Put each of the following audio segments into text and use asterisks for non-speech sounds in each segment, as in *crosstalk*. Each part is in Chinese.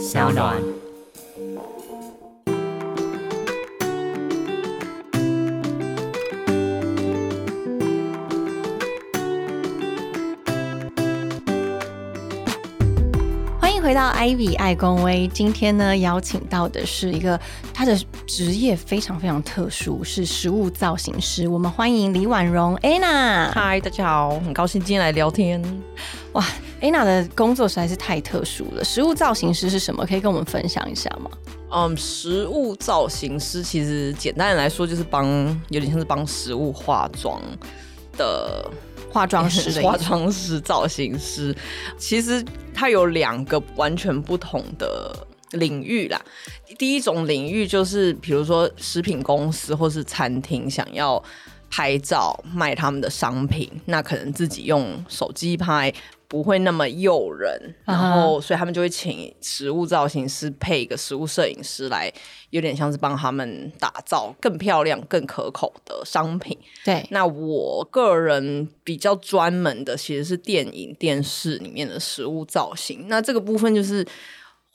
小暖。欢迎回到 Ivy 爱公威。今天呢，邀请到的是一个他的职业非常非常特殊，是食物造型师。我们欢迎李婉容 Anna。嗨，大家好，很高兴今天来聊天。哇，Anna 的工作实在是太特殊了。食物造型师是什么？可以跟我们分享一下吗？嗯，食物造型师其实简单的来说，就是帮有点像是帮食物化妆的 *laughs* 化妆师的化妆师、造型师。其实它有两个完全不同的领域啦。第一种领域就是，比如说食品公司或是餐厅想要拍照卖他们的商品，那可能自己用手机拍。不会那么诱人，然后所以他们就会请食物造型师配一个食物摄影师来，有点像是帮他们打造更漂亮、更可口的商品。对，那我个人比较专门的其实是电影、电视里面的食物造型。那这个部分就是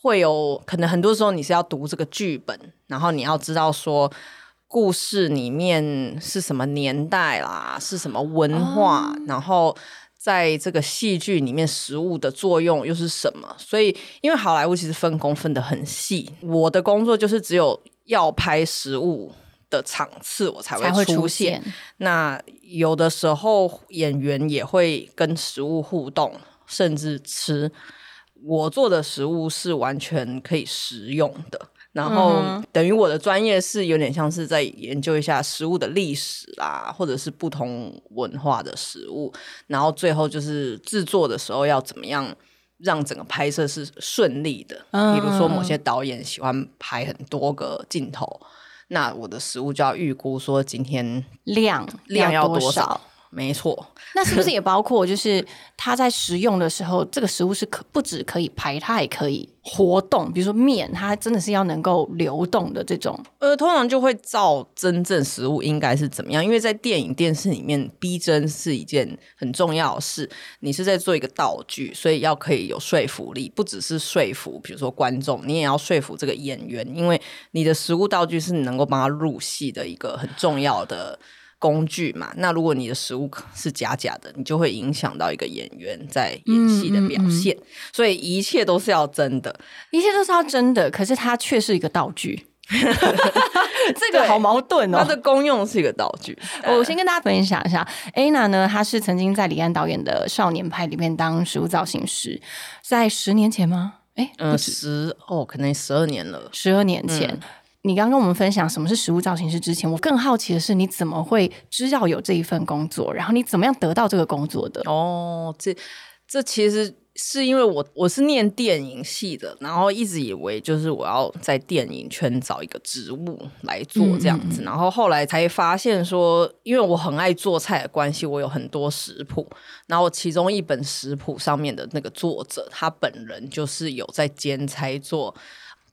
会有可能很多时候你是要读这个剧本，然后你要知道说故事里面是什么年代啦，是什么文化，哦然后。在这个戏剧里面，食物的作用又是什么？所以，因为好莱坞其实分工分得很细，我的工作就是只有要拍食物的场次，我才才会出。现。那有的时候演员也会跟食物互动，甚至吃。我做的食物是完全可以食用的，然后等于我的专业是有点像是在研究一下食物的历史啦，或者是不同文化的食物，然后最后就是制作的时候要怎么样。让整个拍摄是顺利的，嗯比如说某些导演喜欢拍很多个镜头，那我的食物就要预估说今天量量要多多少？没错，那是不是也包括，就是它在食用的时候，这个食物是可不止可以排，它还可以活动。比如说面，它真的是要能够流动的这种。呃，通常就会照真正食物应该是怎么样，因为在电影、电视里面，逼真是一件很重要的事。你是在做一个道具，所以要可以有说服力，不只是说服，比如说观众，你也要说服这个演员，因为你的食物道具是你能够帮他入戏的一个很重要的。工具嘛，那如果你的食物是假假的，你就会影响到一个演员在演戏的表现，所以一切都是要真的。一切都是要真的，可是它却是一个道具。*laughs* 这个好矛盾哦。它的功用是一个道具。我先跟大家分享一下，Anna 呢，她是曾经在李安导演的《少年派》里面当食物造型师，在十年前吗？哎，嗯，十哦，可能十二年了。十二年前。你刚跟我们分享什么是食物造型师之前，我更好奇的是你怎么会知道有这一份工作，然后你怎么样得到这个工作的？哦，这这其实是因为我我是念电影系的，然后一直以为就是我要在电影圈找一个职务来做这样子，然后后来才发现说，因为我很爱做菜的关系，我有很多食谱，然后其中一本食谱上面的那个作者，他本人就是有在兼差做。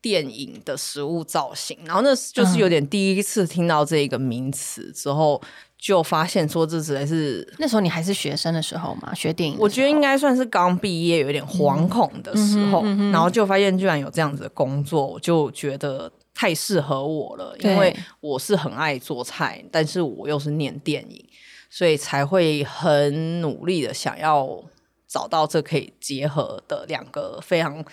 电影的食物造型，然后那就是有点第一次听到这个名词之后，就发现说这实在是那时候你还是学生的时候嘛，学电影我觉得应该算是刚毕业，有点惶恐的时候，然后就发现居然有这样子的工作，我就觉得太适合我了，因为我是很爱做菜，但是我又是念电影，所以才会很努力的想要找到这可以结合的两个非常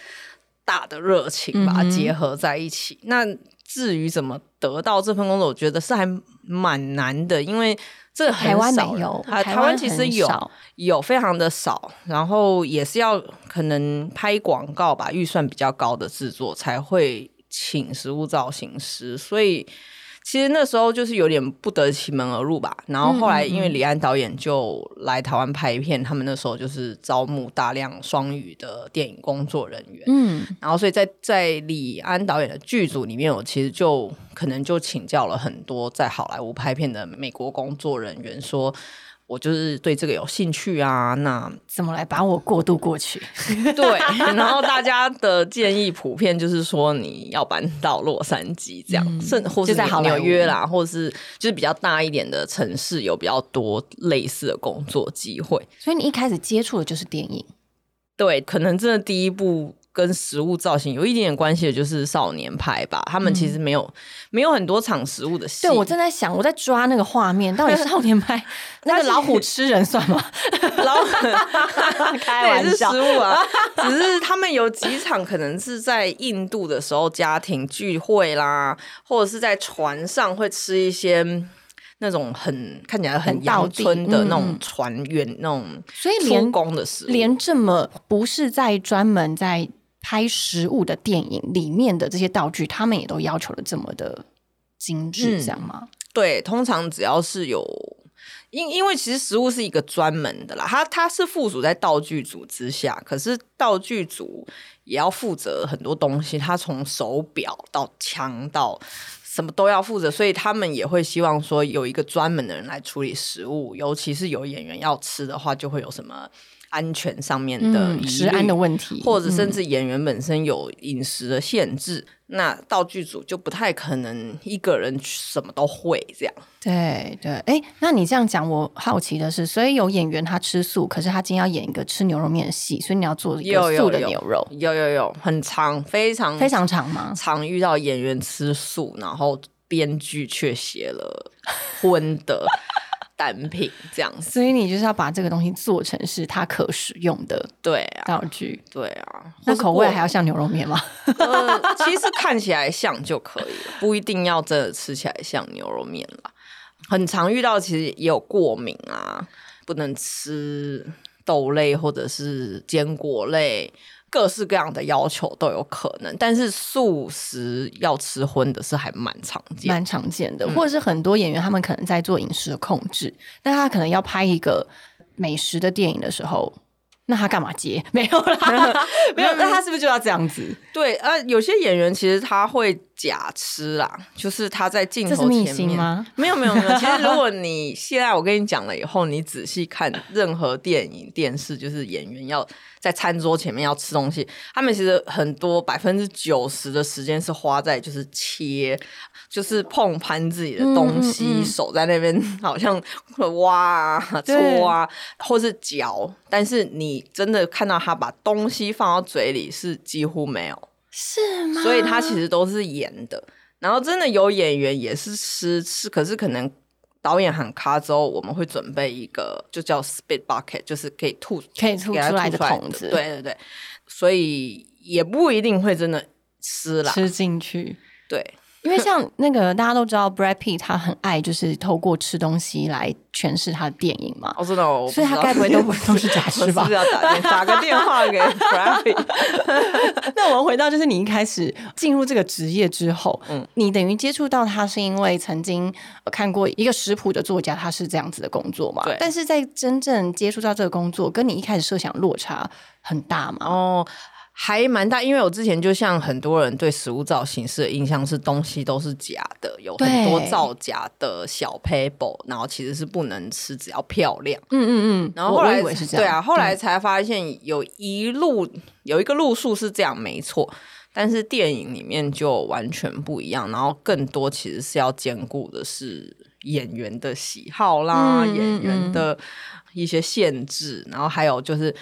大的热情，把它结合在一起。那至于怎么得到这份工作，我觉得是还蛮难的，因为这台湾少没有，台湾其实有有非常的少，然后也是要可能拍广告吧，预算比较高的制作才会请食物造型师，所以其实那时候就是有点不得其门而入吧。然后后来因为李安导演就来台湾拍片，他们那时候就是招募大量双语的电影工作人员，嗯，然后所以在在李安导演的剧组里面，我其实就可能就请教了很多在好莱坞拍片的美国工作人员，说我就是对这个有兴趣啊。那怎么来把我过渡过去？*laughs* 对，然后大家的建议普遍就是说你要搬到洛杉矶这样，甚、或是就在纽约啦，或是就是比较大一点的城市有比较多类似的工作机会。所以你一开始接触的就是电影，对，可能真的第一步跟食物造型有一点点关系的，就是少年派吧。他们其实没有、没有很多场食物的戏。对我正在想，我在抓那个画面，到底少年派 *laughs* 那个老虎吃人算吗？*laughs* 老 *laughs* 开那也是玩笑食物啊，只是他们有几场可能是在印度的时候家庭聚会啦，或者是在船上会吃一些。那种很看起来很很道地阳春的那嗯种船员、那种所以连出工的事，连这么不是在专门在拍食物的电影里面的这些道具，他们也都要求的这么的精致，嗯这样吗？对，通常只要是有，因因为其实食物是一个专门的啦，它它是附属在道具组之下，可是道具组也要负责很多东西，它从手表到枪到什么都要负责，所以他们也会希望说有一个专门的人来处理食物，尤其是有演员要吃的话，就会有什么安全上面的食安的问题，或者甚嗯至演员本身有饮食的限制，那道具组就不太可能一个人什么都会这样。对对，哎，那你这样讲，我好奇的是，所以有演员他吃素，可是他今天要演一个吃牛肉面的戏，所以你要做一有素的牛肉，有有有，很长，非常非常长吗？常遇到演员吃素，然后编剧却写了荤的单品这样子。所以你就是要把这个东西做成是它可使用的对啊，道具。对啊，那口味还要像牛肉面吗？*laughs* 呃，其实看起来像就可以了，不一定要真的吃起来像牛肉面啦。很常遇到，其实也有过敏啊，不能吃豆类或者是坚果类，各式各样的要求都有可能。但是素食要吃荤的是还蛮常见。蛮常见嗯的，或者是很多演员他们可能在做饮食的控制，但他可能要拍一个美食的电影的时候，那他干嘛接？没有啦，*laughs* 没有，那他是不是就要这样子？对，呃，有些演员其实他会假吃啦，就是他在镜头前面辛吗？没有没有没有，其实如果你现在我跟你讲了以后，你仔细看任何电影、电视，就是演员要在餐桌前面要吃东西，他们其实很多百分之九十的时间是花在就是切，就是碰盘自己的东西，嗯嗯嗯手在那边 *laughs* 好像挖啊、搓啊，或是嚼，但是你真的看到他把东西放到嘴里是几乎没有。是吗？所以他其实都是演的。然后真的有演员也是吃吃，可是可能导演喊卡之后，我们会准备一个就叫 spit bucket，就是可以吐可以吐出来吐的桶子，对对对，所以也不一定会真的吃啦。吃进去。对，因为像那个大家都知道，Brad Pitt 他很爱就是透过吃东西来诠释他的电影嘛，哦知道，哦所以他该不会都 *laughs* 不都是假吃吧是？要打电打个电话给 Brad？Pitt *laughs* 那我们回到就是你一开始进入这个职业之后，嗯，你等于接触到他是因为曾经呃看过一个食谱的作家，他是这样子的工作嘛？对但是在真正接触到这个工作，跟你一开始设想落差很大嘛？哦，还蛮大，因为我之前就像很多人对食物造型式的印象是东西都是假的，有很多造假的小 paper，然后其实是不能吃，只要漂亮。嗯嗯嗯，然后后来对啊，后来嗯才发现有一路有一个路数是这样，没错。但是电影里面就完全不一样，然后更多其实是要兼顾的是演员的喜好啦，演员的一些限制，然后还有就是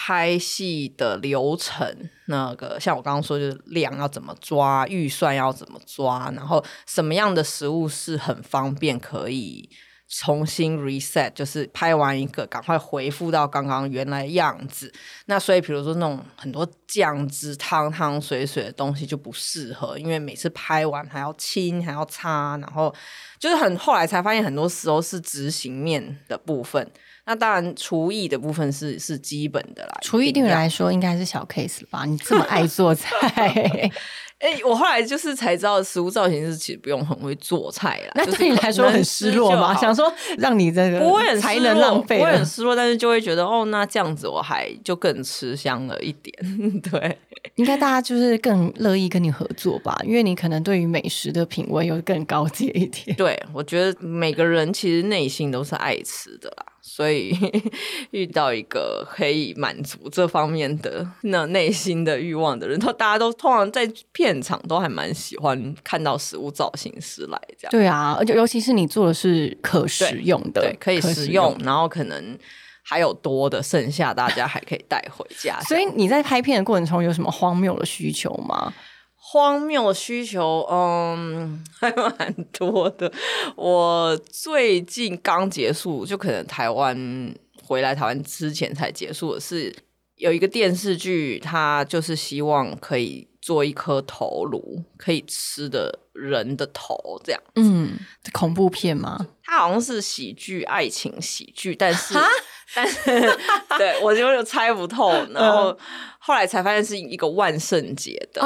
拍戏的流程，那个像我刚刚说，就是量要怎么抓，预算要怎么抓，然后什么样的食物是很方便可以重新 reset，就是拍完一个赶快回复到刚刚原来样子。那所以比如说那种很多酱汁汤汤水水的东西就不适合，因为每次拍完还要清还要擦，然后就是很后来才发现，很多时候是执行面的部分。那当然，厨艺的部分是是基本的啦。厨艺对你来说应该是小 case 了吧？你这么爱做菜，*laughs* 哎、我后来就是才知道，食物造型师其实不用很会做菜啦。那就是对你来说很失落吗？想说让你这个不会很才能浪费不会很。失落，但是就会觉得哦，那这样子我还就更吃香了一点。*laughs* 对，应该大家就是更乐意跟你合作吧，因为你可能对于美食的品味又更高阶一点。对我觉得每个人其实内心都是爱吃的啦，所以 *laughs* 遇到一个可以满足这方面的那内心的欲望的人，都大家都通常在片场都还蛮喜欢看到食物造型师来这样。对啊，而且尤其是你做的是可食用的，对，可以食用，然后可能还有多的剩下，大家还可以带回家。所以你在拍片的过程中有什么荒谬的需求吗？荒谬的需求，嗯，*laughs* 还蛮多的。我最近刚结束，就可能台湾回来台湾之前才结束的是有一个电视剧，它就是希望可以做一颗头颅，可以吃的人的头，这样。嗯，恐怖片吗？它好像是喜剧，爱情喜剧，但是。但是，对我就猜不透，然后后来才发现是一个万圣节的，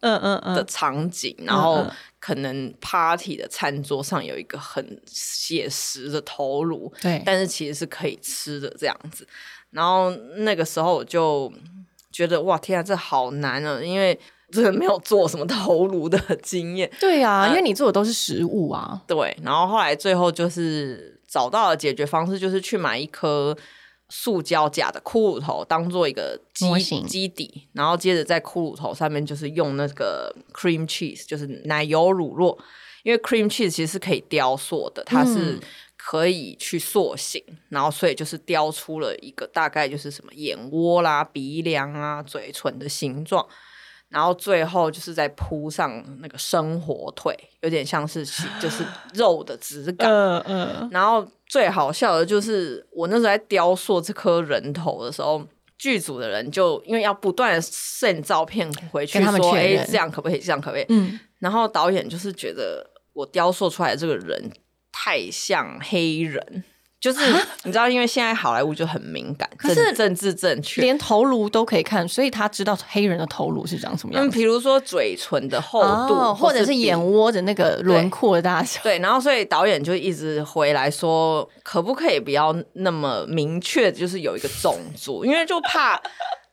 嗯嗯嗯的场景，然后可能 party 的餐桌上有一个很写实的头颅，对，但是其实是可以吃的这样子。然后那个时候我就觉得哇，天啊，这好难啊，因为真的没有做什么头颅的经验。对啊，因为你做的都是食物啊。对，然后后来最后就是。找到的解决方式就是去买一颗塑胶假的骷髅头，当做一个基基底，然后接着在骷髅头上面就是用那个 cream cheese，就是奶油乳酪，因为 cream cheese 其实是可以雕塑的，它是可以去塑形，然后所以就是雕出了一个大概就是什么眼窝啦、鼻梁啊、嘴唇的形状。然后最后就是再铺上那个生火腿，有点像是就是 *laughs* 肉的质感。嗯嗯。然后最好笑的就是我那时候在雕塑这颗人头的时候，剧组的人就因为要不断的 send 照片回去说，哎，这样可不可以？这样可不可以？嗯。然后导演就是觉得我雕塑出来的这个人太像黑人。就是你知道，因为现在好莱坞就很敏感，可是政治正确，连头颅都可以看，所以他知道黑人的头颅是长什么样。嗯，比如说嘴唇的厚度，或者是眼窝的那个轮廓的大小。对，然后所以导演就一直回来说，可不可以不要那么明确，就是有一个种族，因为就怕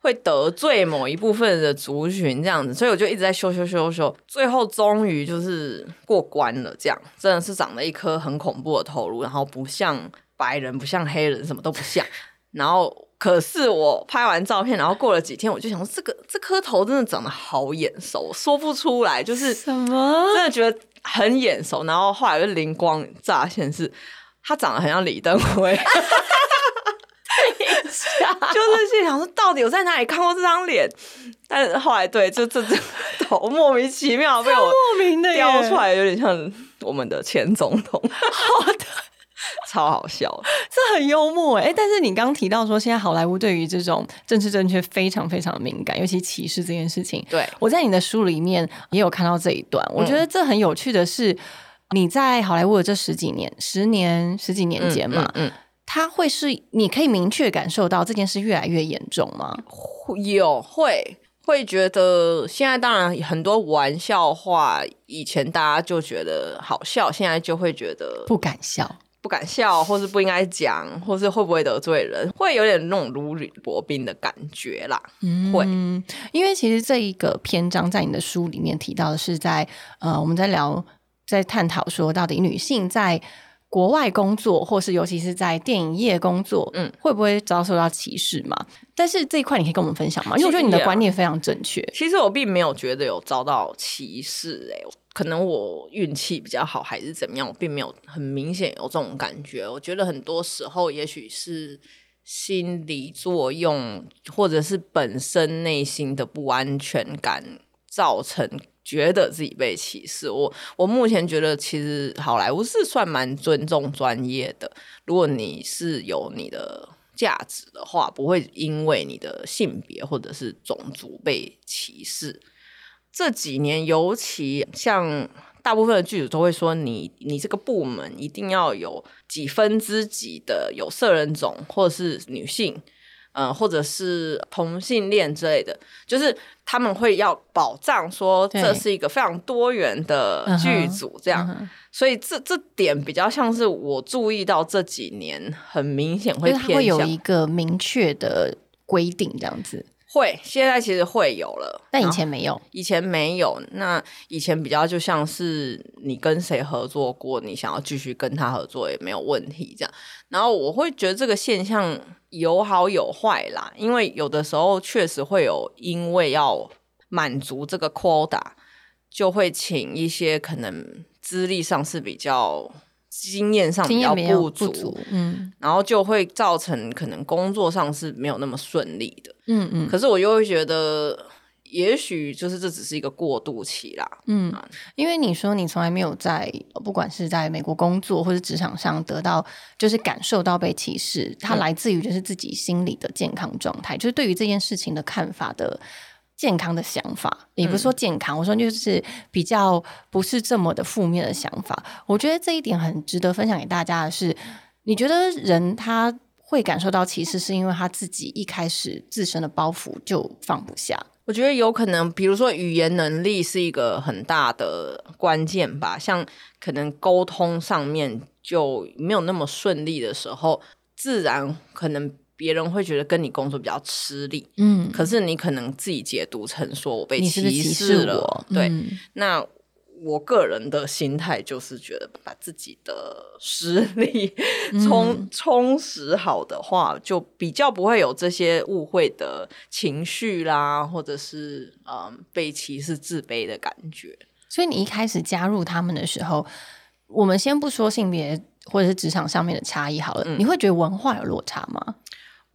会得罪某一部分的族群这样子。所以我就一直在修修修修，最后终于就是过关了。这样真的是长了一颗很恐怖的头颅，然后不像。白人不像黑人，什么都不像。然后，可是我拍完照片，然后过了几天，我就想说，这个这颗头真的长得好眼熟，说不出来，就是什么，真的觉得很眼熟。然后后来就灵光乍现，是他长得很像李登辉。*laughs* 就是心想说，到底我在哪里看过这张脸？但是后来，对，就这这头莫名其妙被我莫名的雕出来，有点像我们的前总统。*laughs* 好的。超好笑，*laughs* 这很幽默哎！但是你刚刚提到说，现在好莱坞对于这种政治正确非常非常敏感，尤其歧视这件事情。对，我在你的书里面也有看到这一段。我觉得这很有趣的是，你在好莱坞的这十几年、十年、十几年间嘛，嗯，他会是你可以明确感受到这件事越来越严重吗？有会会觉得现在当然很多玩笑话，以前大家就觉得好笑，现在就会觉得不敢笑。不敢笑，或是不应该讲，或是会不会得罪人，会有点那种如履薄冰的感觉啦。嗯，会，因为其实这一个篇章在你的书里面提到的是在呃，我们在聊，在探讨说到底女性在国外工作，或是尤其是在电影业工作，嗯，会不会遭受到歧视嘛？但是这一块你可以跟我们分享吗？因为我觉得你的观念非常正确。其实我并没有觉得有遭到歧视，哎。可能我运气比较好，还是怎么样？我并没有很明显有这种感觉。我觉得很多时候，也许是心理作用，或者是本身内心的不安全感，造成觉得自己被歧视。我我目前觉得，其实好莱坞是算蛮尊重专业的。如果你是有你的价值的话，不会因为你的性别或者是种族被歧视。这几年，尤其像大部分的剧组都会说，你你这个部门一定要有几分之几的有色人种，或者是女性，嗯，或者是同性恋之类的，就是他们会要保障说这是一个非常多元的剧组，这样。所以这这点比较像是我注意到这几年很明显会偏向有一个明确的规定这样子。会，现在其实会有了，但以前没有。以前没有，那以前比较就像是你跟谁合作过，你想要继续跟他合作也没有问题这样。然后我会觉得这个现象有好有坏啦，因为有的时候确实会有，因为要满足这个 quota，就会请一些可能资历上是比较经验上比较不足，嗯，然后就会造成可能工作上是没有那么顺利的，嗯嗯。可是我又会觉得。也许就是这只是一个过渡期啦，嗯，因为你说你从来没有在不管是在美国工作或者职场上得到，就是感受到被歧视，它来自于就是自己心理的健康状态，就是对于这件事情的看法的健康的想法，也不是说健康，我说就是比较不是这么的负面的想法。我觉得这一点很值得分享给大家的是，你觉得人他会感受到歧视，是因为他自己一开始自身的包袱就放不下。我觉得有可能，比如说语言能力是一个很大的关键吧。像可能沟通上面就没有那么顺利的时候，自然可能别人会觉得跟你工作比较吃力。嗯，可是你可能自己解读成说我被歧视了，对，那。我个人的心态就是觉得，把自己的实力充充实好的话，就比较不会有这些误会的情绪啦，或者是嗯被歧视、自卑的感觉。所以你一开始加入他们的时候，我们先不说性别或者是职场上面的差异好了，你会觉得文化有落差吗？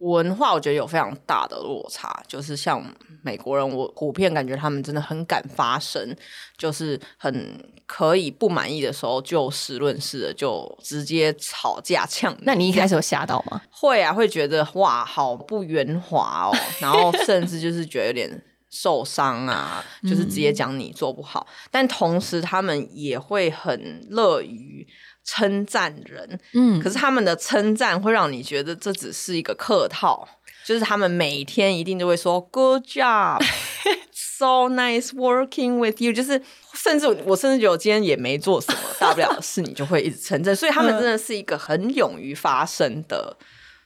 文化我觉得有非常大的落差，就是像美国人，我普遍感觉他们真的很敢发声，就是很可以不满意的时候就事论事的，就直接吵架呛。那你一开始有吓到吗？*laughs* 会啊，会觉得哇，好不圆滑哦，*laughs* 然后甚至就是觉得有点受伤啊，就是直接讲你做不好，但同时他们也会很乐于。称赞人，嗯，可是他们的称赞会让你觉得这只是一个客套，就是他们每天一定都会说 “good job”，“so *laughs* nice working with you”，就是甚至我甚至觉得我今天也没做什么 *laughs* 大不了的事，你就会一直称赞，所以他们真的是一个很勇于发声的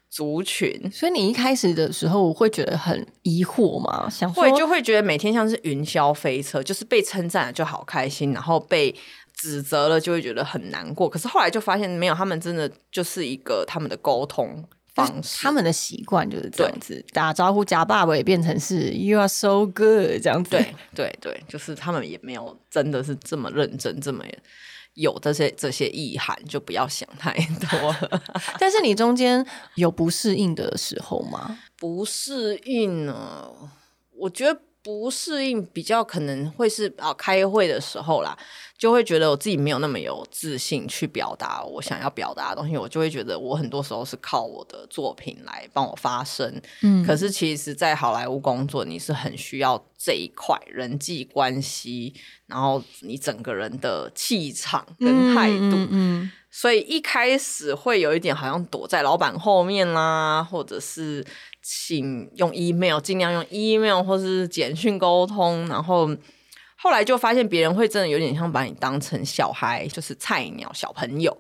族群。所以你一开始的时候会觉得很疑惑吗？想会就会觉得每天像是云霄飞车，就是被称赞就好开心，然后被。指责了就会觉得很难过，可是后来就发现没有，他们真的就是一个他们的沟通方式，他们的习惯就是这样子打招呼加爸爸也变成是 You are so good 这样子，对对对，就是他们也没有真的是这么认真，这么有这些这些意涵，就不要想太多。*laughs* 但是你中间有不适应的时候吗？不适应呢？我觉得不适应比较可能会是啊，开会的时候啦。就会觉得我自己没有那么有自信去表达我想要表达的东西，我就会觉得我很多时候是靠我的作品来帮我发声。嗯，可是其实，在好莱坞工作，你是很需要这一块人际关系，然后你整个人的气场跟态度。嗯，所以一开始会有一点好像躲在老板后面啦，或者是请用 email，尽量用 email 或是简讯沟通，然后。后来就发现别人会真的有点像把你当成小孩，就是菜鸟小朋友，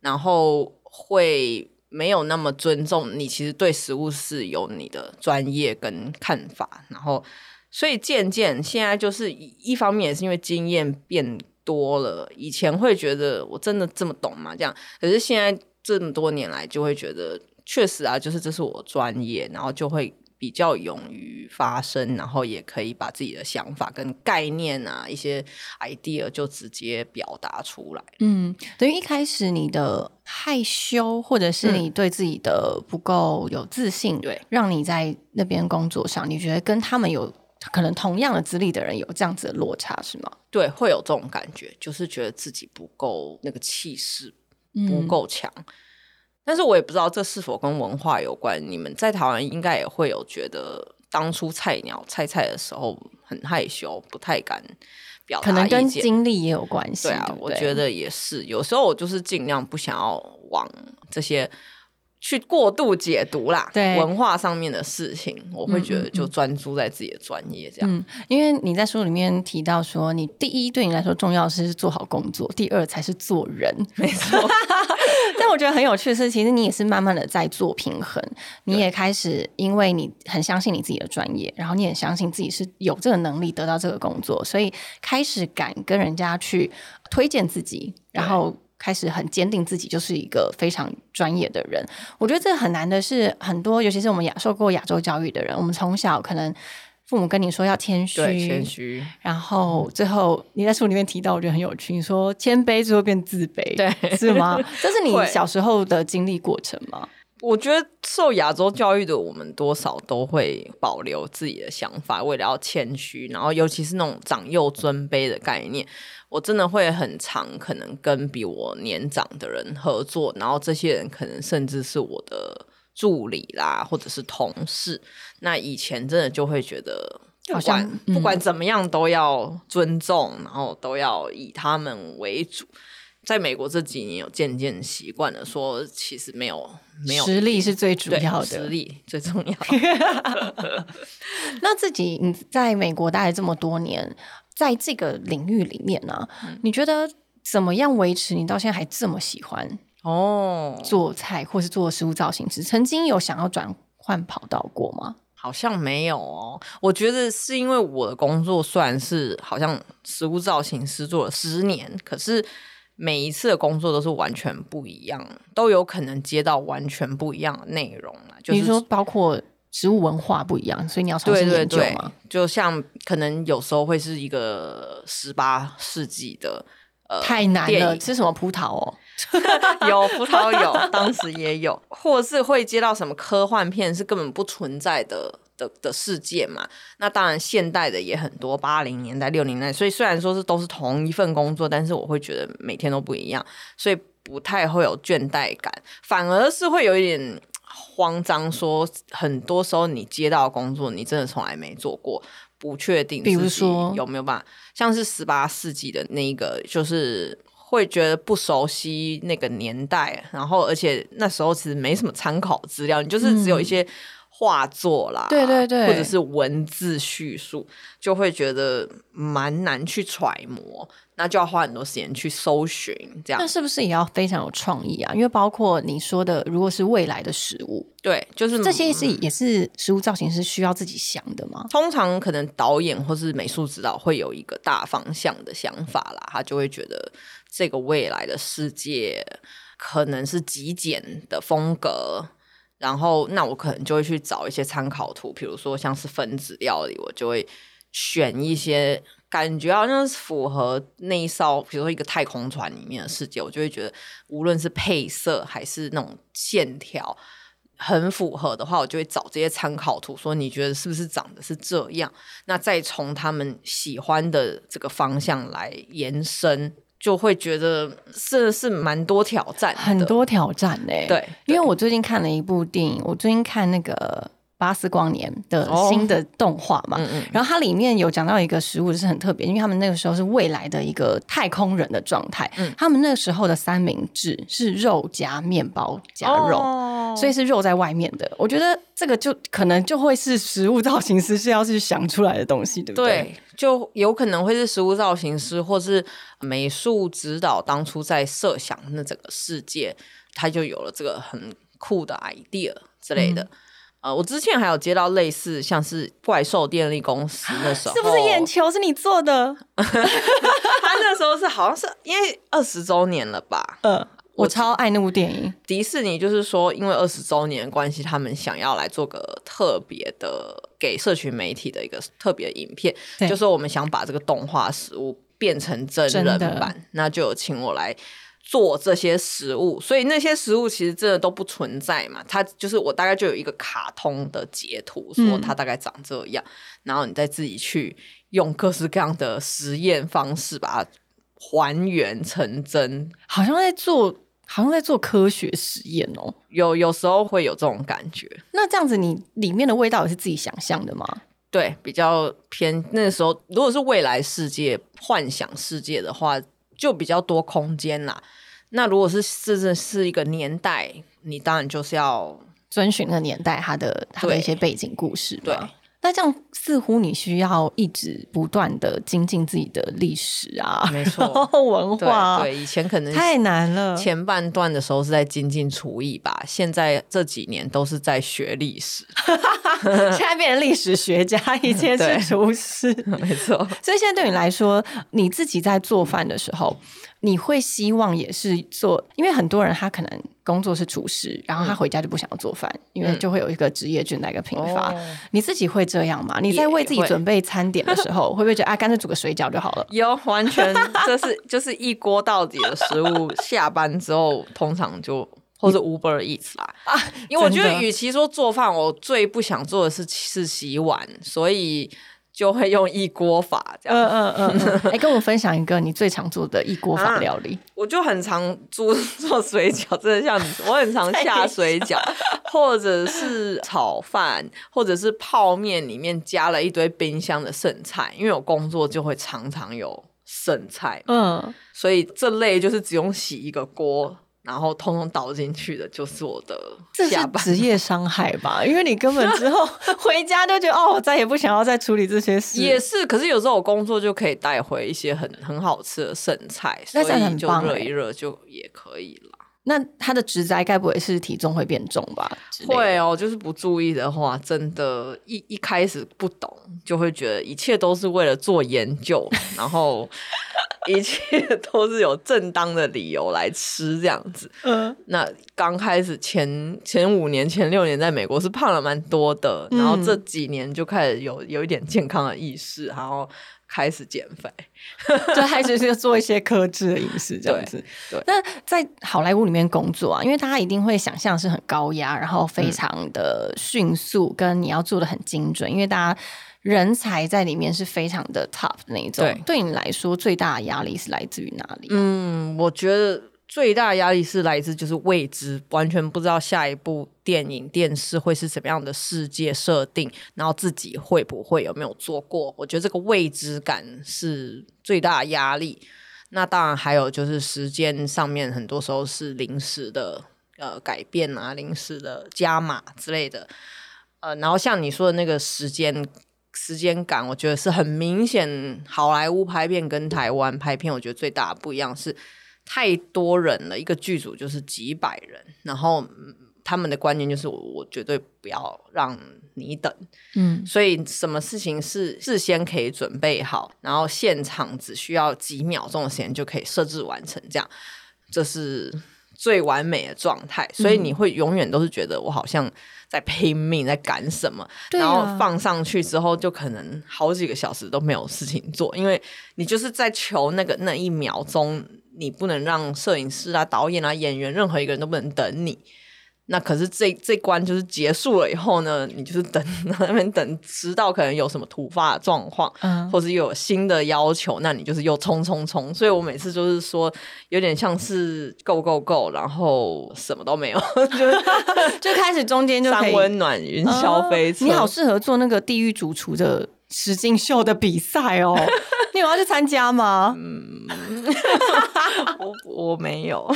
然后会没有那么尊重你。其实对食物是有你的专业跟看法，然后所以渐渐现在就是一方面也是因为经验变多了，以前会觉得我真的这么懂吗？这样，可是现在这么多年来就会觉得确实啊，就是这是我专业，然后就会。比较勇于发声，然后也可以把自己的想法跟概念啊，一些 idea 就直接表达出来。嗯，等于一开始你的害羞，或者是你对自己的不够有自信，对，让你在那边工作上，你觉得跟他们有可能同样的资历的人有这样子的落差，是吗？对，会有这种感觉，就是觉得自己不够那个气势不够强。但是我也不知道这是否跟文化有关。你们在台湾应该也会有觉得，当初菜鸟菜菜的时候很害羞，不太敢表达可能跟经历也有关系。对啊，我觉得也是。有时候我就是尽量不想要往这些。去过度解读啦，对文化上面的事情，我会觉得就专注在自己的专业这样。嗯，因为你在书里面提到说，你第一对你来说重要是做好工作，第二才是做人。没错，*laughs* 但我觉得很有趣的是，其实你也是慢慢的在做平衡。你也开始，因为你很相信你自己的专业，然后你也相信自己是有这个能力得到这个工作，所以开始敢跟人家去推荐自己，然后。开始很坚定自己就是一个非常专业的人，我觉得这很难的是很多，尤其是我们亚受过亚洲教育的人，我们从小可能父母跟你说要谦虚，对，谦虚。然后最后你在书里面提到，我觉得很有趣，你说谦卑最后变自卑，对，是吗？*laughs* 这是你小时候的经历过程吗？我觉得受亚洲教育的我们，多少都会保留自己的想法，为了要谦虚，然后尤其是那种长幼尊卑的概念，我真的会很常可能跟比我年长的人合作，然后这些人可能甚至是我的助理啦，或者是同事。那以前真的就会觉得。不好像管不管怎么样，都要尊重，然后都要以他们为主。在美国这几年，有渐渐习惯了，说其实没有没有实力是最主要的，实力最重要。*laughs* 那自己你在美国待了这么多年，在这个领域里面呢、嗯你觉得怎么样维持你到现在还这么喜欢哦，做菜，或是做食物造型师？曾经有想要转换跑道过吗？好像没有哦。我觉得是因为我的工作虽然是好像食物造型师做了十年，可是每一次的工作都是完全不一样，都有可能接到完全不一样的内容啦。就是说，包括植物文化不一样，所以你要重对新对对研究吗？，就像可能有时候会是一个十八世纪的。呃，太难了，吃什么葡萄哦？*laughs* 有葡萄有，当时也有，或是会接到什么科幻片是根本不存在的的的世界嘛？那当然，现代的也很多，八零年代、六零年代，所以虽然说是都是同一份工作，但是我会觉得每天都不一样，所以不太会有倦怠感，反而是会有一点慌张，说很多时候你接到工作，你真的从来没做过。不确定，比如说有没有办法，像是十八世纪的那一个，就是会觉得不熟悉那个年代，然后而且那时候其实没什么参考资料，你就是只有一些画作啦，嗯对对对或者是文字叙述，就会觉得蛮难去揣摩，那就要花很多时间去搜寻，这样那是不是也要非常有创意啊？因为包括你说的，如果是未来的食物，对，就是这些是也是食物造型是需要自己想的吗？通常可能导演或是美术指导会有一个大方向的想法啦，他就会觉得这个未来的世界可能是极简的风格，然后那我可能就会去找一些参考图，比如说像是分子料理，我就会选一些感觉好像是符合那一艘，比如说一个太空船里面的世界，我就会觉得无论是配色还是那种线条。很符合的话，我就会找这些参考图，说你觉得是不是长得是这样？那再从他们喜欢的这个方向来延伸，就会觉得是是蛮多挑战，很多挑战呢、对，因为我最近看了一部电影，我最近看那个巴斯光年的哦。新的动画嘛，嗯嗯。然后它里面有讲到一个食物是很特别，因为他们那个时候是未来的一个太空人的状态，嗯。他们那个时候的三明治是肉夹面包加肉。哦。所以是肉在外面的，我觉得这个就可能就会是食物造型师是要去想出来的东西，对不对？对，就有可能会是食物造型师或是美术指导当初在设想那整个世界，他就有了这个很酷的 idea 之类嗯。的。呃，我之前还有接到类似像是怪兽电力公司那时候，是不是眼球是你做的？*laughs* 他那时候是好像是因为二十周年了吧？嗯，我超爱那部电影。迪士尼就是说，因为二十周年的关系，他们想要来做个特别的给社群媒体的一个特别影片，就说我们想把这个动画食物变成真人版，那就有请我来。做这些食物，所以那些食物其实真的都不存在嘛。它就是我大概就有一个卡通的截图，说嗯它大概长这样，然后你再自己去用各式各样的实验方式把它还原成真。好像在做，好像在做科学实验哦。有有时候会有这种感觉，那这样子，你里面的味道也是自己想象的吗？对，比较偏那个时候，如果是未来世界、幻想世界的话，就比较多空间啦。那如果是是是是一个年代，你当然就是要遵循那个年代它的它的一些背景故事对嘛。那这样似乎你需要一直不断的精进自己的历史啊，没错然后文对化，对，以前可能太难了。前半段的时候是在精进厨艺吧，现在这几年都是在学历史，*laughs* 现在变成历史学家，以前对是厨师。*laughs* 没错。所以现在对你来说，你自己在做饭的时候，你会希望也是做，因为很多人他可能工作是厨师，然后他回家就不想要做饭，因为就会有一个职业倦怠跟贫乏。哦你自己会这样吗？你在为自己准备餐点的时候，会不会觉得啊，干脆煮个水饺就好了？*laughs* 有完全这是就是一锅到底的食物，下班之后通常就或者 Uber Eats 啦啊，因为我觉得与其说做饭，我最不想做的是是洗碗，所以就会用一锅法这样。嗯嗯嗯嗯。哎、跟我们分享一个你最常做的一锅法啊料理。我就很常做做水饺，真的像你，我很常下水饺，*laughs* 或者是炒饭，或者是泡面里面加了一堆冰箱的剩菜，因为我工作就会常常有剩菜，嗯，所以这类就是只用洗一个锅，然后通通倒进去的，就是我的这是下班。职业伤害吧？因为你根本之后 *laughs* 回家就觉得哦，我再也不想要再处理这些事。也是，可是有时候我工作就可以带回一些很很好吃的剩菜，所以就热一热就也可以了。那他的职灾该不会是体重会变重吧？会哦，就是不注意的话，真的，一一开始不懂，就会觉得一切都是为了做研究，*laughs* 然后一切都是有正当的理由来吃这样子。嗯那刚开始前前五年、前六年在美国是胖了蛮多的，然后这几年就开始有有一点健康的意识，然后开始减肥。*laughs* 就开始是做一些克制的饮食这样子。对对那在好莱坞里面工作啊，因为大家一定会想象是很高压，然后非常的迅速，跟你要做的很精准，因为大家。人才在里面是非常的 top 的那一种，对对你来说最大的压力是来自于哪里？嗯，我觉得最大压力是来自就是未知，完全不知道下一部电影、电视会是什么样的世界设定，然后自己会不会有没有做过。我觉得这个未知感是最大压力。那当然还有就是时间上面，很多时候是临时的呃改变啊，临时的加码之类的。呃，然后像你说的那个时间时间感，我觉得是很明显。好莱坞拍片跟台湾拍片，我觉得最大的不一样是太多人了，一个剧组就是几百人，然后、嗯他们的观念就是我我绝对不要让你等，嗯，所以什么事情是事先可以准备好，然后现场只需要几秒钟的时间就可以设置完成，这样这是最完美的状态。所以你会永远都是觉得我好像在拼命，在赶什么，啊。然后放上去之后，就可能好几个小时都没有事情做，因为你就是在求那个那一秒钟，你不能让摄影师啊、导演啊、演员任何一个人都不能等你。那可是这这关就是结束了以后呢，你就是等 *laughs* 那边等，直到可能有什么突发的状况，嗯或者又有新的要求，那你就是又冲冲冲。所以我每次就是说，有点像是 go go go，然后什么都没有，*laughs* 就是 *laughs* 就开始中间就三温暖云霄飞车。哦你好适合做那个地狱主厨的实境秀的比赛哦，*laughs* 你有要去参加吗？嗯 *laughs* 我我没有，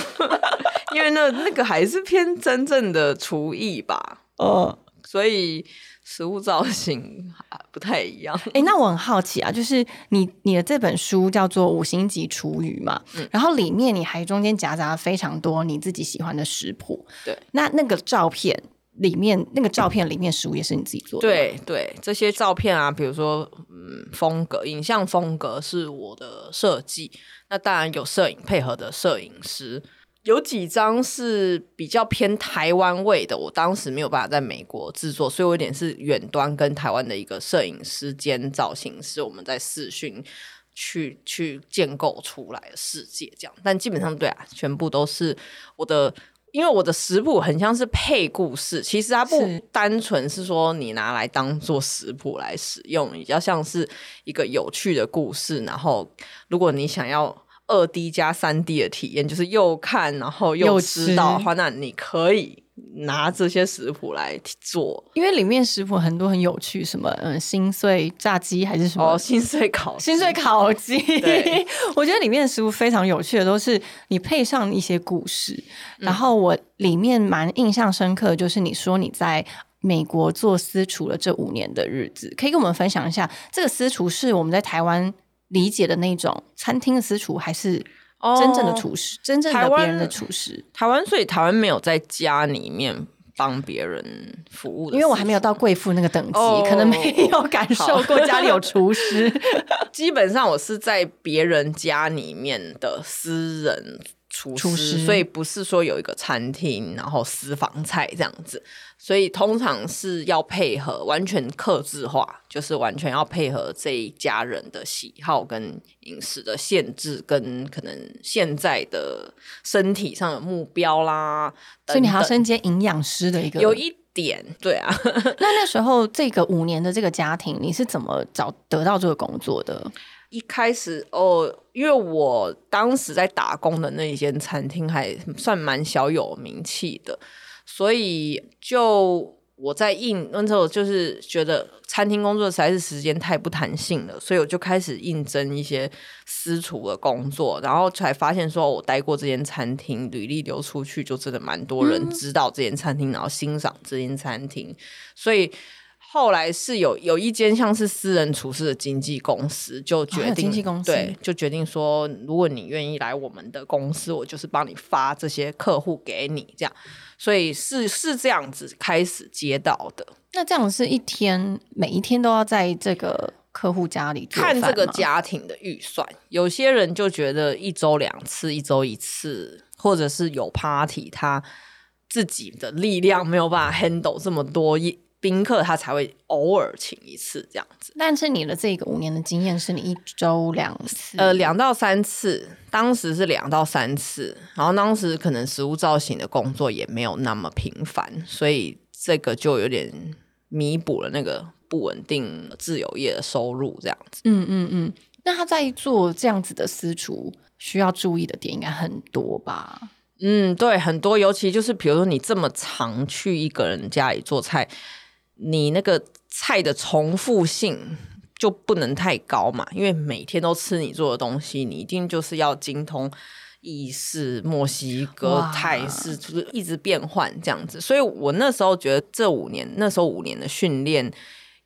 *laughs* 因为那那个还是偏真正的厨艺吧，呃，所以食物造型还不太一样。哎、那我很好奇啊，就是你你的这本书叫做《五星级厨余》嘛，嗯。然后里面你还中间夹杂了非常多你自己喜欢的食谱，对，那那个照片里面那个照片里面食物也是你自己做的，，对对，这些照片啊，比如说嗯，风格、影像风格是我的设计，那当然有摄影配合的摄影师。有几张是比较偏台湾味的，我当时没有办法在美国制作，所以我有点是远端跟台湾的一个摄影师兼造型师，我们在视讯去去建构出来的世界，这样。但基本上对啊，全部都是我的，因为我的食谱很像是配故事，其实它不单纯是说你拿来当做食谱来使用，比较像是一个有趣的故事。然后，如果你想要二 D 加三 D 的体验，就是又看然后又又吃到的话，那你可以拿这些食谱来做。因为里面食谱很多很有趣，什么嗯心碎炸鸡还是什么哦，心碎烤心碎烤鸡对，*laughs* 我觉得里面的食物非常有趣的，都是你配上一些故事。嗯然后我里面蛮印象深刻的，就是你说你在美国做私厨了这五年的日子，可以跟我们分享一下，这个私厨是我们在台湾理解的那种餐厅的私厨，还是真正的厨师，真正哦台湾的别人的厨师？台湾，所以台湾没有在家里面帮别人服务的，因为我还没有到。贵妇那个等级，哦可能没有感受过家里有厨师。*laughs* *laughs* 基本上我是在别人家里面的私人厨厨师师，所以不是说有一个餐厅，然后私房菜这样子，所以通常是要配合完全克制化，就是完全要配合这一家人的喜好跟饮食的限制，跟可能现在的身体上的目标啦，所以你还要身兼营养师的一个。有一点对啊，*laughs* 那那时候这个五年的这个家庭，你是怎么找得到这个工作的？一开始哦，因为我当时在打工的那一间餐厅还算蛮小有名气的，所以就我在应那时候就是觉得餐厅工作实在是时间太不弹性了，所以我就开始应征一些私厨的工作，然后才发现说我待过这间餐厅，履历流出去就真的蛮多人知道这间餐厅，然后欣赏这间餐厅，所以。后来是有有一间像是私人厨师的经纪公司，就决定、经纪公司。对，就决定说，如果你愿意来我们的公司，我就是帮你发这些客户给你，这样，所以是是这样子开始接到的。那这样是一天每一天都要在这个客户家里看这个家庭的预算，有些人就觉得一周两次，一周一次，或者是有 party，他自己的力量没有办法 handle 这么多一宾客，他才会偶尔请一次这样子。但是你的这个五年的经验是你一周两次，呃，两到三次，当时是两到三次，然后当时可能食物造型的工作也没有那么频繁，所以这个就有点弥补了那个不稳定自由业的收入，这样子。嗯嗯嗯。那他在做这样子的私厨，需要注意的点应该很多吧？嗯，对，很多，尤其就是比如说你这么常去一个人家里做菜，你那个菜的重复性就不能太高嘛，因为每天都吃你做的东西，你一定就是要精通意式、墨西哥哇、泰式，就是一直变换这样子。所以我那时候觉得这五年，那时候五年的训练。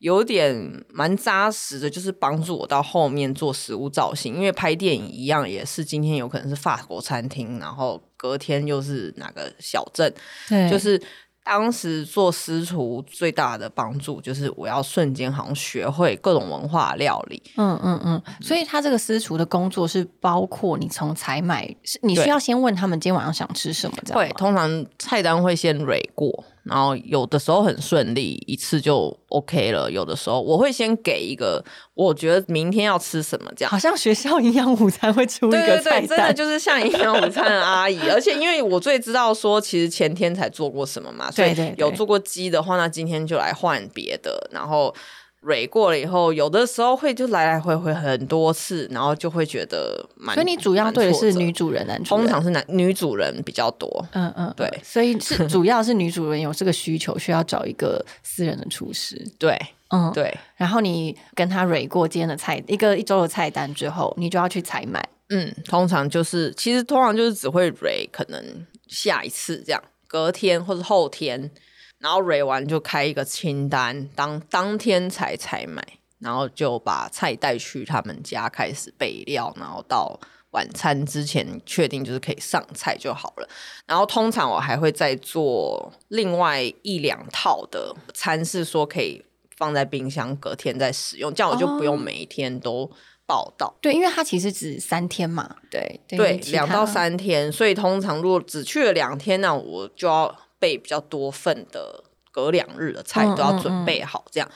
有点蛮扎实的，就是帮助我到后面做食物造型，因为拍电影一样，也是今天有可能是法国餐厅，然后隔天又是哪个小镇，对就是当时做私厨最大的帮助就是我要瞬间好像学会各种文化料理，嗯嗯嗯。所以他这个私厨的工作是包括你从采买，是你需要先问他们今天晚上想吃什么，这样会吗？通常菜单会先蕊过，然后有的时候很顺利，一次就 OK 了。有的时候我会先给一个，我觉得明天要吃什么这样。好像学校营养午餐会出一对对对，真的就是像营养午餐的阿姨，*laughs* 而且因为我最知道说，其实前天才做过什么嘛，所以有做过鸡的话，那今天就来换别的，然后蕊过了以后，有的时候会就来来回回很多次，然后就会觉得蛮。所以你主要对的是女主人、男主人，通常是男女主人比较多。嗯嗯，对嗯所以是主要是女主人有这个需求，需要找一个私人的厨师。对嗯，。对，然后你跟他蕊过今天的菜一个一周的菜单之后，你就要去采买。嗯，通常就是其实通常就是只会蕊，可能下一次这样，隔天或者后天，然后蕊完就开一个清单，当当天才采买，然后就把菜带去他们家开始备料，然后到晚餐之前确定就是可以上菜就好了。然后通常我还会再做另外一两套的餐，是说可以放在冰箱隔天再使用，这样我就不用哦每一天都报道。对，因为它其实只三天嘛，对对，两到。三天，所以通常如果只去了两天，那我就要备比较多份的隔两日的菜嗯都要准备好，这样。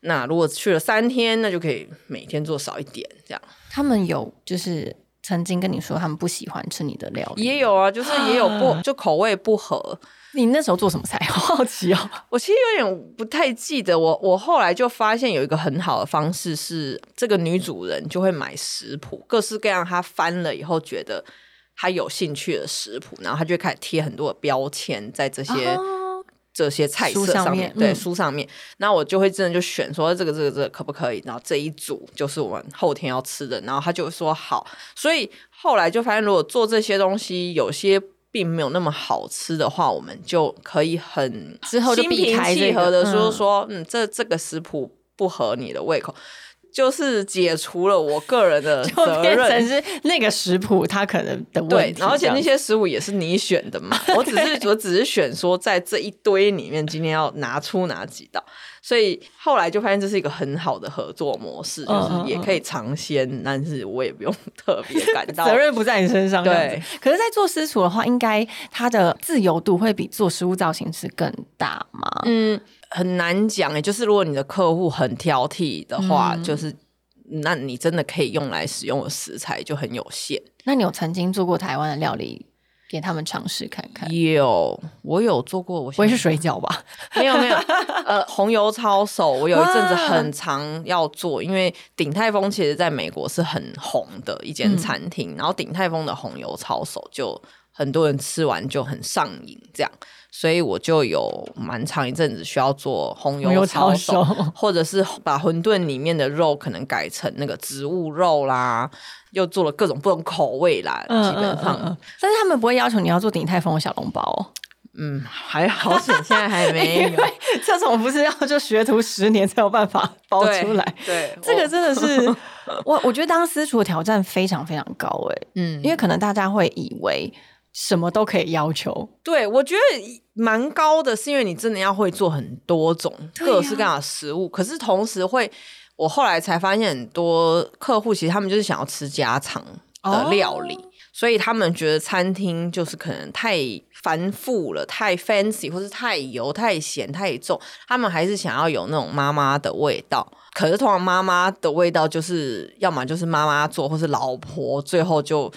那如果去了三天，那就可以每天做少一点，这样。他们有就是曾经跟你说他们不喜欢吃你的料理，也有啊，就是也有不就口味不合。你那时候做什么菜？好好奇哦。*laughs* 我其实有点不太记得，我我后来就发现有一个很好的方式是，这个女主人就会买食谱，各式各样，她翻了以后觉得她有兴趣的食谱，然后他就会开始贴很多的标签在这些。哦。这些菜书色上面，对书上面，那我就会真的就选说这个这个这个可不可以，然后这一组就是我们后天要吃的，然后他就说好，所以后来就发现，如果做这些东西有些并没有那么好吃的话，我们就可以很之后就避心平气和的说嗯。说，嗯，这这个食谱不合你的胃口。就是解除了我个人的 *laughs* 就责变成任。是那个食谱它可能的问对题，，然后而且那些食物也是你选的嘛，我只是 *laughs* 我只是选说在这一堆里面今天要拿出哪几道，所以后来就发现这是一个很好的合作模式，就是也可以尝鲜，但是我也不用 *laughs* 特别感到责任不在你身上。对可是，在做私厨的话，应该它的自由度会比做食物造型师更大嘛？嗯，很难讲诶，就是如果你的客户很挑剔的话，嗯就是那你真的可以用来使用的食材就很有限。那你有曾经做过台湾的料理给他们尝试看看？有，我有做过，我不会是水饺吧？*laughs* 没有没有，呃，红油抄手，我有一阵子很常要做，因为鼎泰丰其实在美国是很红的一嗯间餐厅，然后鼎泰丰的红油抄手就很多人吃完就很上瘾，这样，所以我就有蛮长一阵子需要做红红油油抄抄手，或者是把馄饨里面的肉可能改成那个植物肉啦，又做了各种不同口味啦，基本上。嗯但是他们不会要求你要做鼎泰丰的小笼包哦。嗯，还好险，现在还没 *laughs* 有这种不是要就学徒十年才有办法包出来？对，这个真的是 *laughs* 我，我觉得当私厨的挑战非常非常高哎、嗯因为可能大家会以为什么都可以要求，对，我觉得蛮高的，是因为你真的要会做很多种各式各样的食物，可是同时会，我后来才发现很多客户其实他们就是想要吃家常的料理。哦所以他们觉得餐厅就是可能太繁复了，太 fancy，或是太油、太咸、太重，他们还是想要有那种妈妈的味道。可是通常妈妈的味道就是要么就是妈妈做，或是老婆最后就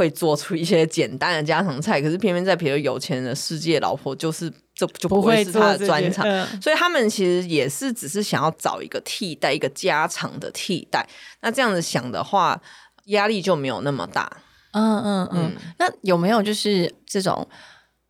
会做出一些简单的家常菜。可是偏偏在比如有钱人的世界，老婆就是这就不会是他的专长。嗯所以他们其实也是只是想要找一个替代，一个家常的替代。那这样子想的话，压力就没有那么大。嗯嗯嗯。那有没有就是这种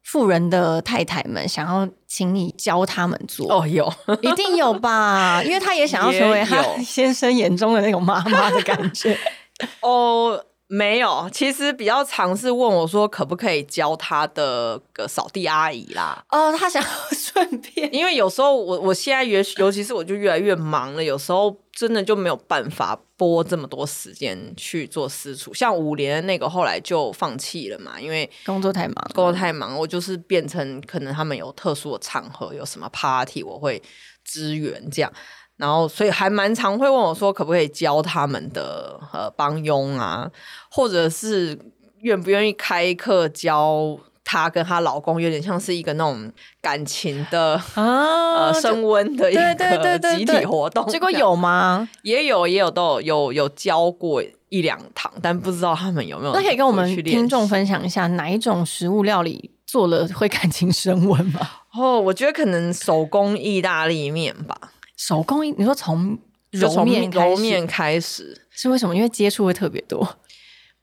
富人的太太们想要请你教他们做？哦，有，一定有吧，因为他也想要 *laughs* 成为他先生眼中的那种妈妈的感觉。*laughs* 哦，没有，其实比较常是问我说，可不可以教他的个扫地阿姨啦？哦，他想要 *laughs* 顺便因为有时候我我现在尤尤其是我就越来越忙了，有时候真的就没有办法拨这么多时间去做私厨。像五连的那个后来就放弃了嘛，因为工作太忙，工作太忙，我就是变成可能他们有特殊的场合，有什么 party，我会支援这样。然后，所以还蛮常会问我说，可不可以教他们的呃帮佣啊，或者是愿不愿意开课教她跟她老公，有点像是一个那种感情的啊呃升温的一个集体活动。结果有吗？也有也有都有有有教过一两堂，但不知道他们有没有 *laughs* 那可以跟我们听众分享一下哪一种食物料理做了会感情升温吗？哦，我觉得可能手工意大利面吧，手工艺，你说从揉面揉面开始。是为什么？因为接触会特别多。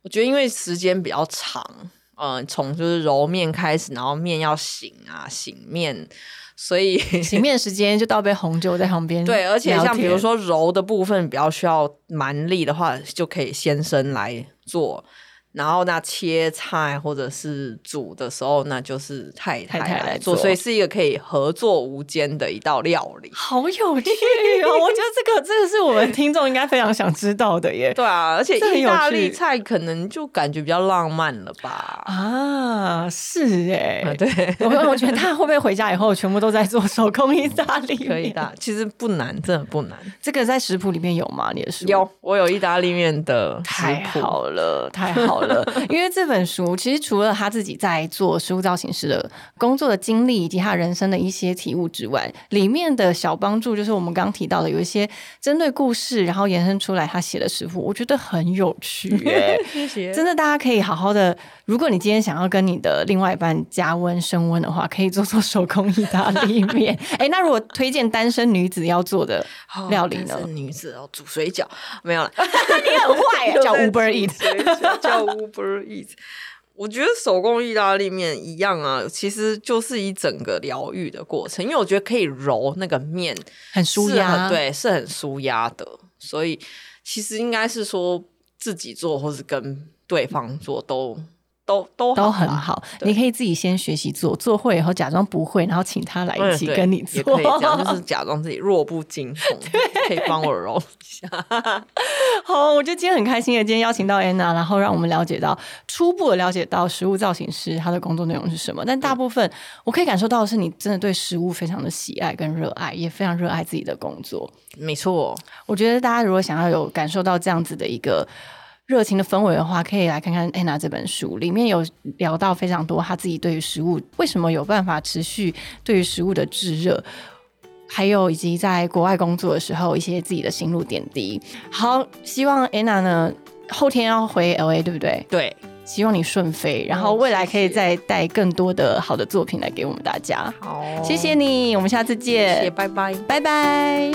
我觉得因为时间比较长，嗯，从就是揉面开始，然后面要醒啊，醒面，所以 *laughs* 醒面时间就倒杯红酒在旁边对，而且像比如说揉的部分比较需要蛮力的话，就可以先生来做。然后那切菜或者是煮的时候，那就是太太太太来做，所以是一个可以合作无间的一道料理。好有趣哦！*laughs* 我觉得这个这个是我们听众应该非常想知道的耶。对啊，而且意大利菜可能就感觉比较浪漫了吧？啊，是哎、啊，对，我我觉得他会不会回家以后全部都在做手工意大利面？可以的，其实不难，真的不难。这个在食谱里面有吗？你的书有，我有意大利面的食太谱，好了，太好了！*laughs* 因为这本书其实除了他自己在做食物造型师的工作的经历，以及他人生的一些体悟之外，里面的小帮助就是我们刚刚提到的，有一些针对故事，然后延伸出来他写的食谱，我觉得很有趣 *laughs* 耶、谢谢。真的，大家可以好好的。如果你今天想要跟你的另外一半加温升温的话，可以做做手工意大利面。*laughs* 哎，那如果推荐单身女子要做的哦料理呢女子哦，煮水饺没有了，你很坏耶叫 Uber Eat 叫 Uber Eat。*laughs* 我觉得手工意大利面一样啊，其实就是一整个疗愈的过程，因为我觉得可以揉那个面，很舒压，对，是很舒压的。所以其实应该是说自己做或是跟对方做都都都都很好。你可以自己先学习做，做会以后假装不会，然后请他来一起跟你做也可以。这样，就是假装自己弱不禁风，*laughs* 可以帮我揉一下。*laughs* 好，我觉得今天很开心的，今天邀请到 Anna，然后让我们了解到初步的了解到食物造型师他的工作内容是什么。但大部分我可以感受到的是，你真的对食物非常的喜爱跟热爱，也非常热爱自己的工作。没错，我觉得大家如果想要有感受到这样子的一个热情的氛围的话，可以来看看 Anna 这本书，里面有聊到非常多他自己对于食物为什么有办法持续对于食物的炙热。还有以及在国外工作的时候一些自己的心路点滴。好，希望 Anna 呢后天要回 LA，对不对？对，希望你顺飞，然后嗯未来可以再带更多的好的作品来给我们大家。好，谢谢你，我们下次见，谢谢，拜拜。拜拜。